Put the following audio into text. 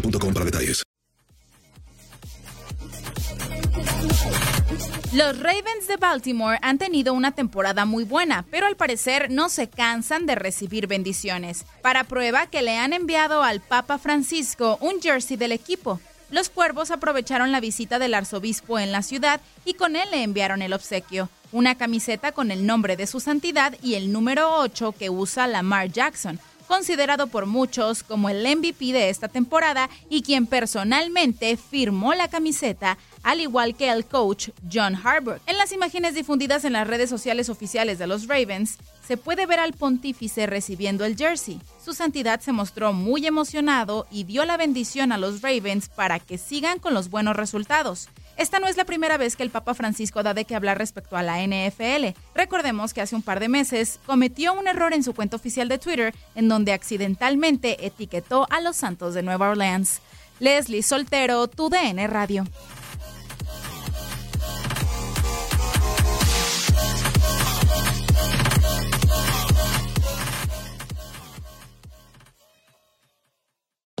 para detalles. Los Ravens de Baltimore han tenido una temporada muy buena, pero al parecer no se cansan de recibir bendiciones. Para prueba que le han enviado al Papa Francisco un jersey del equipo. Los cuervos aprovecharon la visita del arzobispo en la ciudad y con él le enviaron el obsequio, una camiseta con el nombre de su santidad y el número 8 que usa Lamar Jackson, considerado por muchos como el MVP de esta temporada y quien personalmente firmó la camiseta, al igual que el coach John Harbaugh. En las imágenes difundidas en las redes sociales oficiales de los Ravens, se puede ver al pontífice recibiendo el jersey. Su santidad se mostró muy emocionado y dio la bendición a los Ravens para que sigan con los buenos resultados. Esta no es la primera vez que el Papa Francisco da de qué hablar respecto a la NFL. Recordemos que hace un par de meses cometió un error en su cuenta oficial de Twitter en donde accidentalmente etiquetó a los Santos de Nueva Orleans. Leslie Soltero, tu DN Radio.